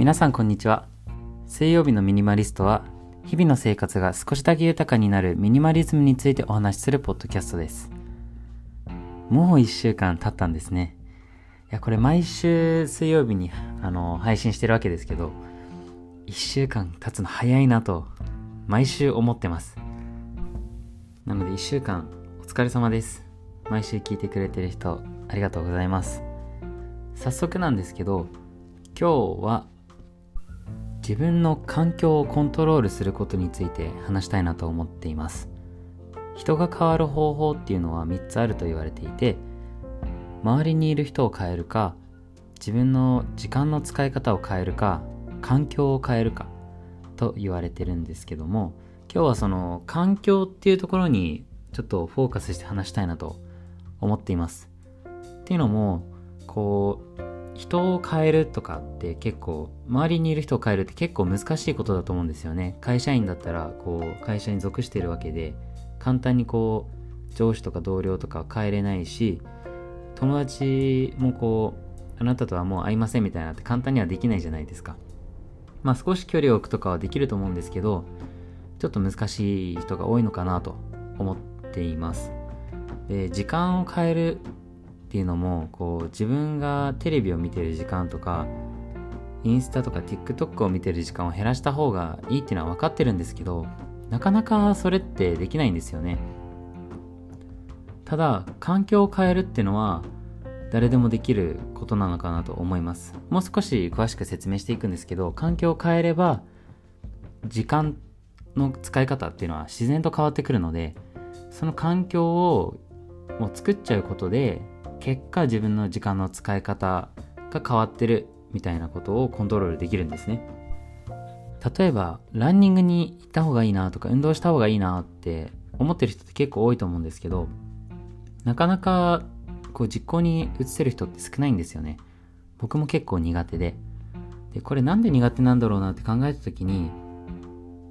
皆さんこんにちは。水曜日のミニマリストは日々の生活が少しだけ豊かになるミニマリズムについてお話しするポッドキャストです。もう1週間経ったんですね。いやこれ毎週水曜日にあの配信してるわけですけど1週間経つの早いなと毎週思ってます。なので1週間お疲れ様です。毎週聞いてくれてる人ありがとうございます。早速なんですけど今日は自分の環境をコントロールすることについて話したいなと思っています。人が変わる方法っていうのは3つあると言われていて周りにいる人を変えるか自分の時間の使い方を変えるか環境を変えるかと言われてるんですけども今日はその環境っていうところにちょっとフォーカスして話したいなと思っています。っていうのもこう人を変えるとかって結構周りにいる人を変えるって結構難しいことだと思うんですよね。会社員だったらこう会社に属しているわけで簡単にこう上司とか同僚とかは変えれないし友達もこうあなたとはもう会いませんみたいなって簡単にはできないじゃないですか。まあ少し距離を置くとかはできると思うんですけどちょっと難しい人が多いのかなと思っています。で時間を変えるっていうのもこう自分がテレビを見てる時間とかインスタとか TikTok を見てる時間を減らした方がいいっていうのは分かってるんですけどなかなかそれってできないんですよね。ただ環境を変えるっていうのは誰でもできることなのかなと思います。もう少し詳しく説明していくんですけど環境を変えれば時間の使い方っていうのは自然と変わってくるのでその環境をもう作っちゃうことで結果自分の時間の使い方が変わってるみたいなことをコントロールできるんですね。例えばランニングに行った方がいいなとか運動した方がいいなって思ってる人って結構多いと思うんですけどなかなかこう実行に移せる人って少ないんですよね。僕も結構苦手で。でこれなんで苦手なんだろうなって考えた時に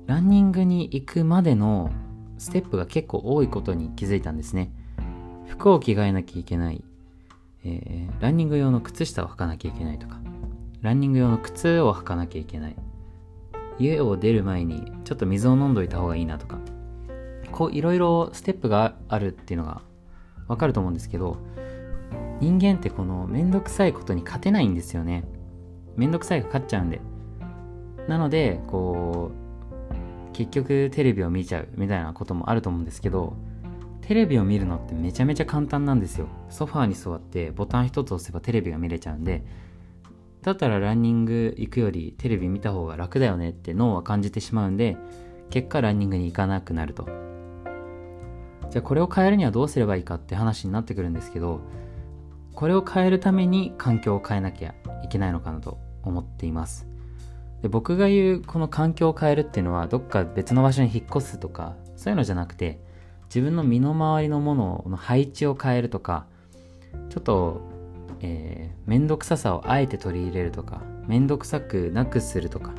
ランニングに行くまでのステップが結構多いことに気づいたんですね。服を着替えなきゃいけない。えー、ランニング用の靴下を履かなきゃいけないとか、ランニング用の靴を履かなきゃいけない。家を出る前にちょっと水を飲んどいた方がいいなとか、こういろいろステップがあるっていうのがわかると思うんですけど、人間ってこのめんどくさいことに勝てないんですよね。めんどくさいが勝っちゃうんで。なので、こう、結局テレビを見ちゃうみたいなこともあると思うんですけど、テレビを見るのってめちゃめちゃ簡単なんですよ。ソファーに座ってボタン一つ押せばテレビが見れちゃうんで。だったらランニング行くよりテレビ見た方が楽だよねって脳は感じてしまうんで結果ランニングに行かなくなると。じゃあこれを変えるにはどうすればいいかって話になってくるんですけどこれを変えるために環境を変えなきゃいけないのかなと思っています。で僕が言うこの環境を変えるっていうのはどっか別の場所に引っ越すとかそういうのじゃなくて自分の身の回りのものの配置を変えるとかちょっと、えー、めんどくささをあえて取り入れるとかめんどくさくなくするとか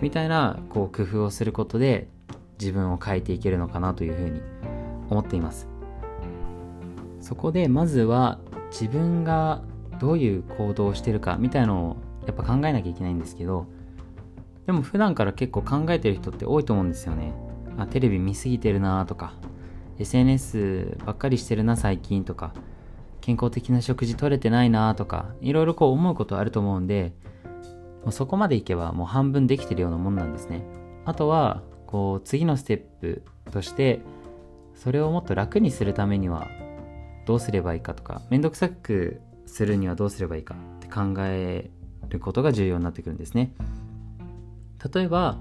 みたいなこう工夫をすることで自分を変えていけるのかなというふうに思っています。そこでまずは自分がどういう行動をしてるかみたいのをやっぱ考えなきゃいけないんですけどでも普段から結構考えてる人って多いと思うんですよね。あテレビ見すぎてるなとか SNS ばっかりしてるな最近とか。健康的な食事取れてないなとか。いろいろこう思うことあると思うんでもうそこまでいけばもう半分できてるようなもんなんですね。あとはこう次のステップとしてそれをもっと楽にするためにはどうすればいいかとか。めんどくさくするにはどうすればいいかって考えることが重要になってくるんですね。例えば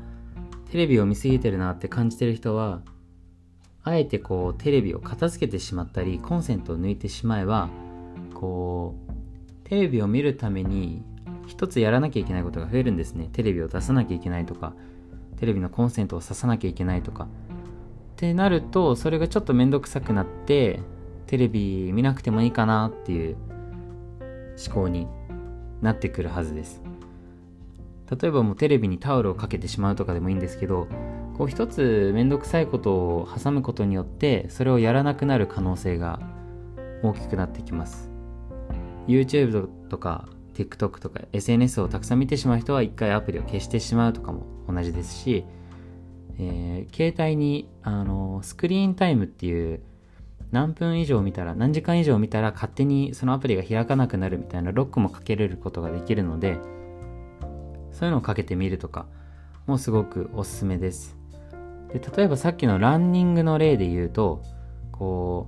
テレビを見すぎてるなって感じてる人はあえてこうテレビを片付けてしまったりコンセントを抜いてしまえばこうテレビを見るために一つやらなきゃいけないことが増えるんですね。テレビを出さなきゃいけないとかテレビのコンセントを挿さなきゃいけないとか。ってなるとそれがちょっと面倒くさくなってテレビ見なくてもいいかなっていう思考になってくるはずです。例えばもうテレビにタオルをかけてしまうとかでもいいんですけどこう一つ面倒くさいことを挟むことによってそれをやらなくなる可能性が大きくなってきます。YouTube とか TikTok とか SNS をたくさん見てしまう人は一回アプリを消してしまうとかも同じですし、えー、携帯にあのスクリーンタイムっていう何分以上見たら何時間以上見たら勝手にそのアプリが開かなくなるみたいなロックもかけれることができるのでそういうのをかけてみるとかもすごくおすすめです。で例えばさっきのランニングの例で言うとこ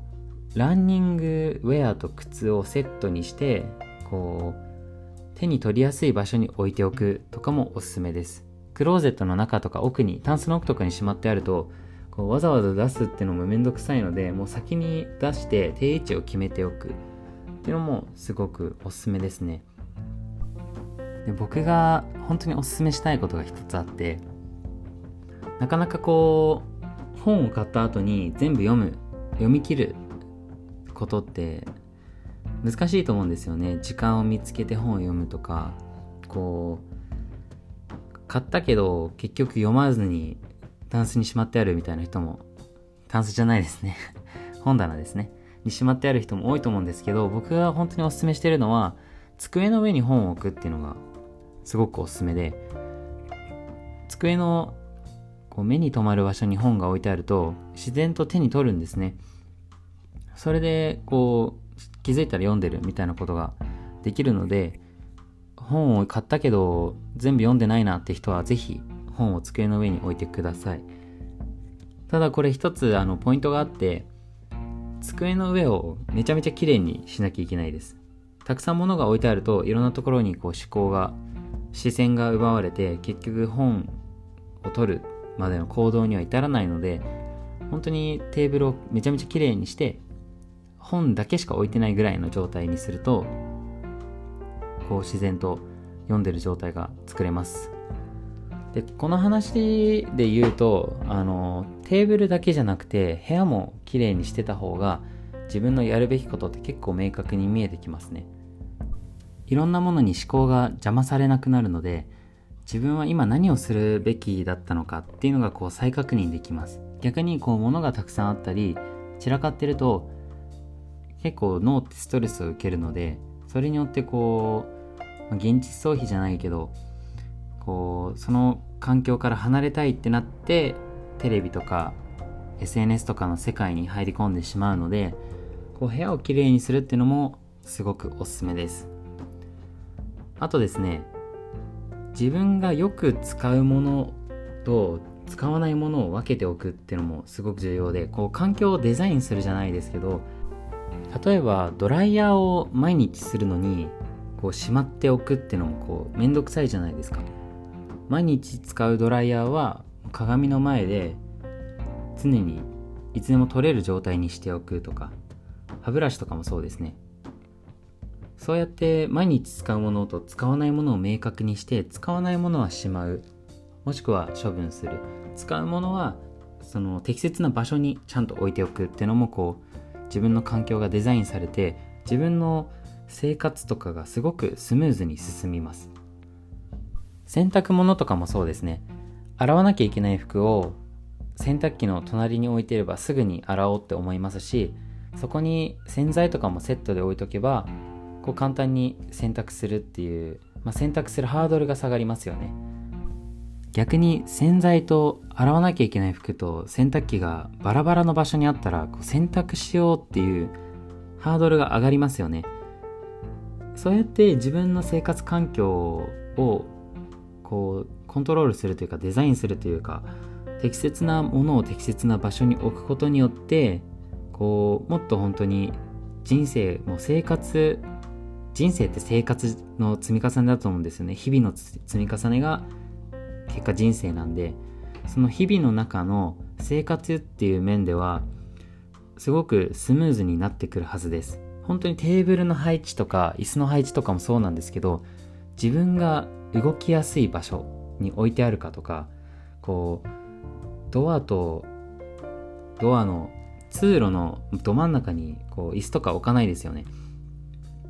うランニングウェアと靴をセットにしてこう手に取りやすい場所に置いておくとかもおすすめです。クローゼットの中とか奥にタンスの奥とかにしまってあるとこうわざわざ出すってのもめんどくさいのでもう先に出して定位置を決めておく。っていうのもすごくおすすめですね。で僕が本当におすすめしたいことが一つあってなかなかこう本を買った後に全部読む読み切ることって難しいと思うんですよね。時間を見つけて本を読むとか。こう買ったけど結局読まずにタンスにしまってあるみたいな人も。タンスじゃないですね。本棚ですね。にしまってある人も多いと思うんですけど僕が本当におすすめしてるのは机の上に本を置くっていうのがすごくおすすめで机のこう目に留まる場所に本が置いてあると自然と手に取るんですね。それでこう気づいたら読んでるみたいなことができるので本を買ったけど全部読んでないなって人は是非本を机の上に置いてください。ただこれ一つあのポイントがあって机の上をめちゃめちゃ綺麗にしなきゃいけないです。たくさん物が置いてあるといろんなところにこう思考が視線が奪われて結局本を取るまでの行動には至らないので本当にテーブルをめちゃめちゃ綺麗にして本だけしか置いてないぐらいの状態にするとこう自然と読んでる状態が作れます。でこの話で言うとあのテーブルだけじゃなくて部屋も綺麗にしてた方が自分のやるべきことって結構明確に見えてきますね。いろんなものに思考が邪魔されなくなるので自分は今何をするべきだったのかっていうのがこう再確認できます。逆にこう物がたくさんあったり散らかってると結構脳ってストレスを受けるのでそれによってこう現実逃避じゃないけどこうその環境から離れたいってなってテレビとか SNS とかの世界に入り込んでしまうのでこう部屋をきれいにするっていうのもすごくおすすめです。あとですね自分がよく使うものと使わないものを分けておくっていうのもすごく重要でこう環境をデザインするじゃないですけど例えばドライヤーを毎日するのにこうしまっておくっていうのもこうめんどくさいじゃないですか。毎日使うドライヤーは鏡の前で常にいつでも取れる状態にしておくとか歯ブラシとかもそうですね。そうやって毎日使うものと使わないものを明確にして使わないものはしまう。もしくは処分する。使うものはその適切な場所にちゃんと置いておくっていうのもこう自分の環境がデザインされて自分の生活とかがすごくスムーズに進みます。洗濯物とかもそうですね。洗わなきゃいけない服を洗濯機の隣に置いてればすぐに洗おうって思いますしそこに洗剤とかもセットで置いとけばこう簡単に洗濯するっていう、まあ、洗濯するハードルが下がりますよね。逆に洗剤と洗わなきゃいけない服と洗濯機がバラバラの場所にあったらこう洗濯しようっていうハードルが上がりますよね。そうやって自分の生活環境をこうコントロールするというかデザインするというか適切なものを適切な場所に置くことによってこうもっと本当に人生も生活人生って生活の積み重ねだと思うんですよね。日々の積み重ねが結果人生なんでその日々の中の生活っていう面ではすごくスムーズになってくるはずです。本当にテーブルの配置とか椅子の配置とかもそうなんですけど自分が動きやすい場所に置いてあるかとかこうドアとドアの通路のど真ん中にこう椅子とか置かないですよね。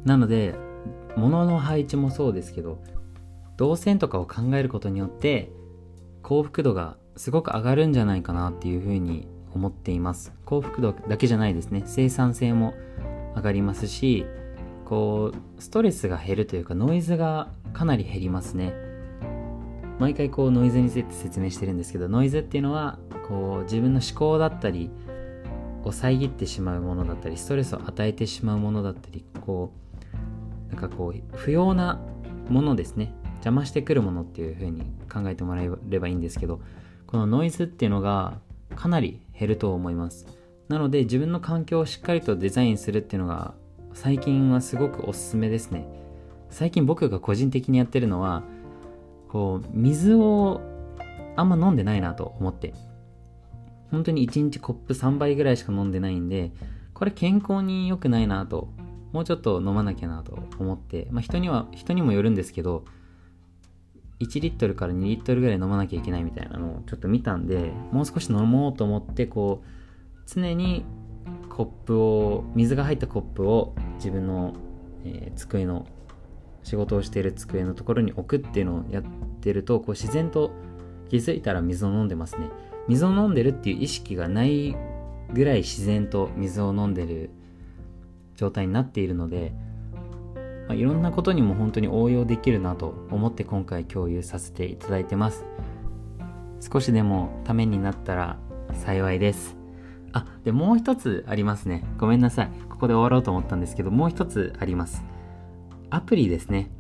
なので物の配置もそうですけど動線とかを考えることによって幸福度がすごく上がるんじゃないかなっていうふうに思っています。幸福度だけじゃないですね。生産性も上がりますしこうストレスが減るというかノイズがかなり減りますね。毎回こうノイズについて説明してるんですけどノイズっていうのはこう自分の思考だったりを遮ってしまうものだったりストレスを与えてしまうものだったりこうなんかこう不要なものですね。邪魔してくるものっていう風に考えてもらえればいいんですけどこのノイズっていうのがかなり減ると思います。なので自分の環境をしっかりとデザインするっていうのが最近はすごくおすすめですね。最近僕が個人的にやってるのはこう水をあんま飲んでないなと思って。本当に1日コップ3杯ぐらいしか飲んでないんでこれ健康に良くないなともうちょっと飲まなきゃなと思って、まあ、人には人にもよるんですけど1リットルから2リットルぐらい飲まなきゃいけないみたいなのをちょっと見たんでもう少し飲もうと思ってこう常にコップを水が入ったコップを自分の、えー、机の仕事をしている机のところに置くっていうのをやってるとこう自然と気づいたら水を飲んでますね。水を飲んでるっていう意識がないぐらい自然と水を飲んでる状態になっているのでまあ、いろんなことにも本当に応用できるなと思って今回共有させていただいてます。少しでもためになったら幸いです。あでもう一つありますね。ごめんなさい。ここで終わろうと思ったんですけどもう一つあります。アプリですね。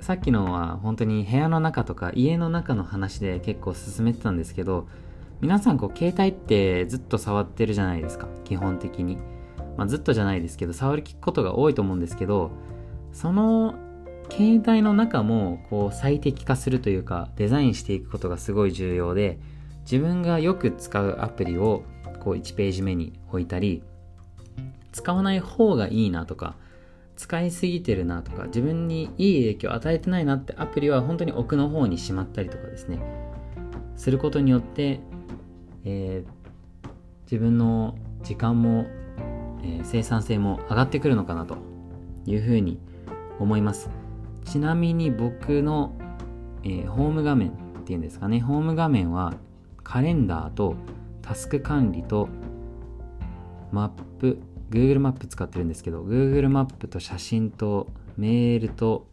さっきのは本当に部屋の中とか家の中の話で結構進めてたんですけど皆さんこう携帯ってずっと触ってるじゃないですか。基本的に、まあ、ずっとじゃないですけど触ることが多いと思うんですけどその携帯の中もこう最適化するというかデザインしていくことがすごい重要で自分がよく使うアプリをこう1ページ目に置いたり使わない方がいいなとか使いすぎてるなとか自分にいい影響を与えてないなってアプリは本当に奥の方にしまったりとかですねすることによって、えー、自分の時間も、えー、生産性も上がってくるのかなというふうに思います。ちなみに僕の、えー、ホーム画面っていうんですかね。ホーム画面はカレンダーとタスク管理とマップ Google マップ使ってるんですけど Google マップと写真とメールと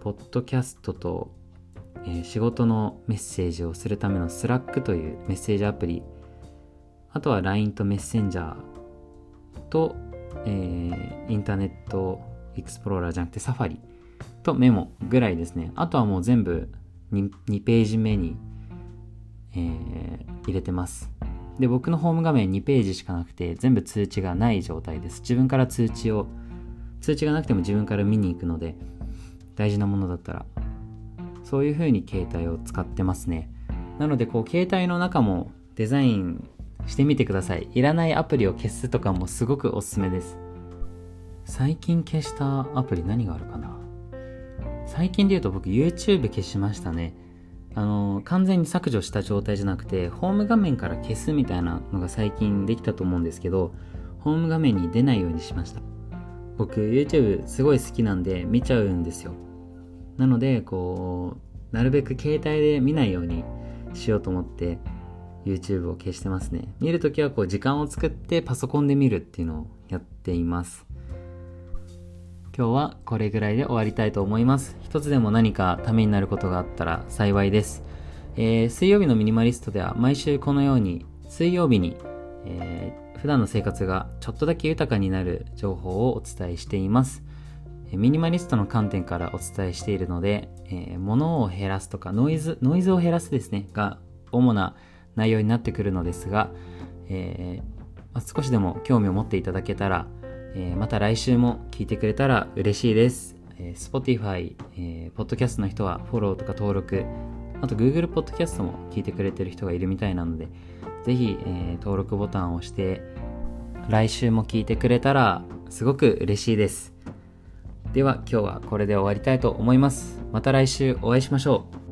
ポッドキャストと、えー、仕事のメッセージをするための Slack というメッセージアプリ。あとは LINE とメッセンジャーと、えー、インターネットエクスプローラーじゃなくてサファリとメモぐらいですね。あとはもう全部 2, 2ページ目に、えー、入れてます。で、僕のホーム画面2ページしかなくて全部通知がない状態です。自分から通知を、通知がなくても自分から見に行くので、大事なものだったら、そういう風に携帯を使ってますね。なので、こう、携帯の中もデザインしてみてください。いらないアプリを消すとかもすごくおすすめです。最近消したアプリ何があるかな？最近で言うと僕 YouTube 消しましたね。あの、完全に削除した状態じゃなくて、ホーム画面から消すみたいなのが最近できたと思うんですけど、ホーム画面に出ないようにしました。僕 YouTube すごい好きなんで見ちゃうんですよ。なので、こう、なるべく携帯で見ないようにしようと思って YouTube を消してますね。見るときはこう時間を作ってパソコンで見るっていうのをやっています。今日はこれぐらいで終わりたいと思います。一つでも何かためになることがあったら幸いです。えー、水曜日のミニマリストでは毎週このように水曜日に、えー、普段の生活がちょっとだけ豊かになる情報をお伝えしています。ミニマリストの観点からお伝えしているので、えー、物を減らすとかノイズ、ノイズを減らすですね、が主な内容になってくるのですが、えーまあ、少しでも興味を持っていただけたら、えー、また来週も聞いてくれたら嬉しいです。えー、Spotify、えー、ポッドキャストの人はフォローとか登録、あと Google ポッドキャストも聞いてくれてる人がいるみたいなので、ぜひ、えー、登録ボタンを押して、来週も聞いてくれたらすごく嬉しいです。では今日はこれで終わりたいと思います。また来週お会いしましょう。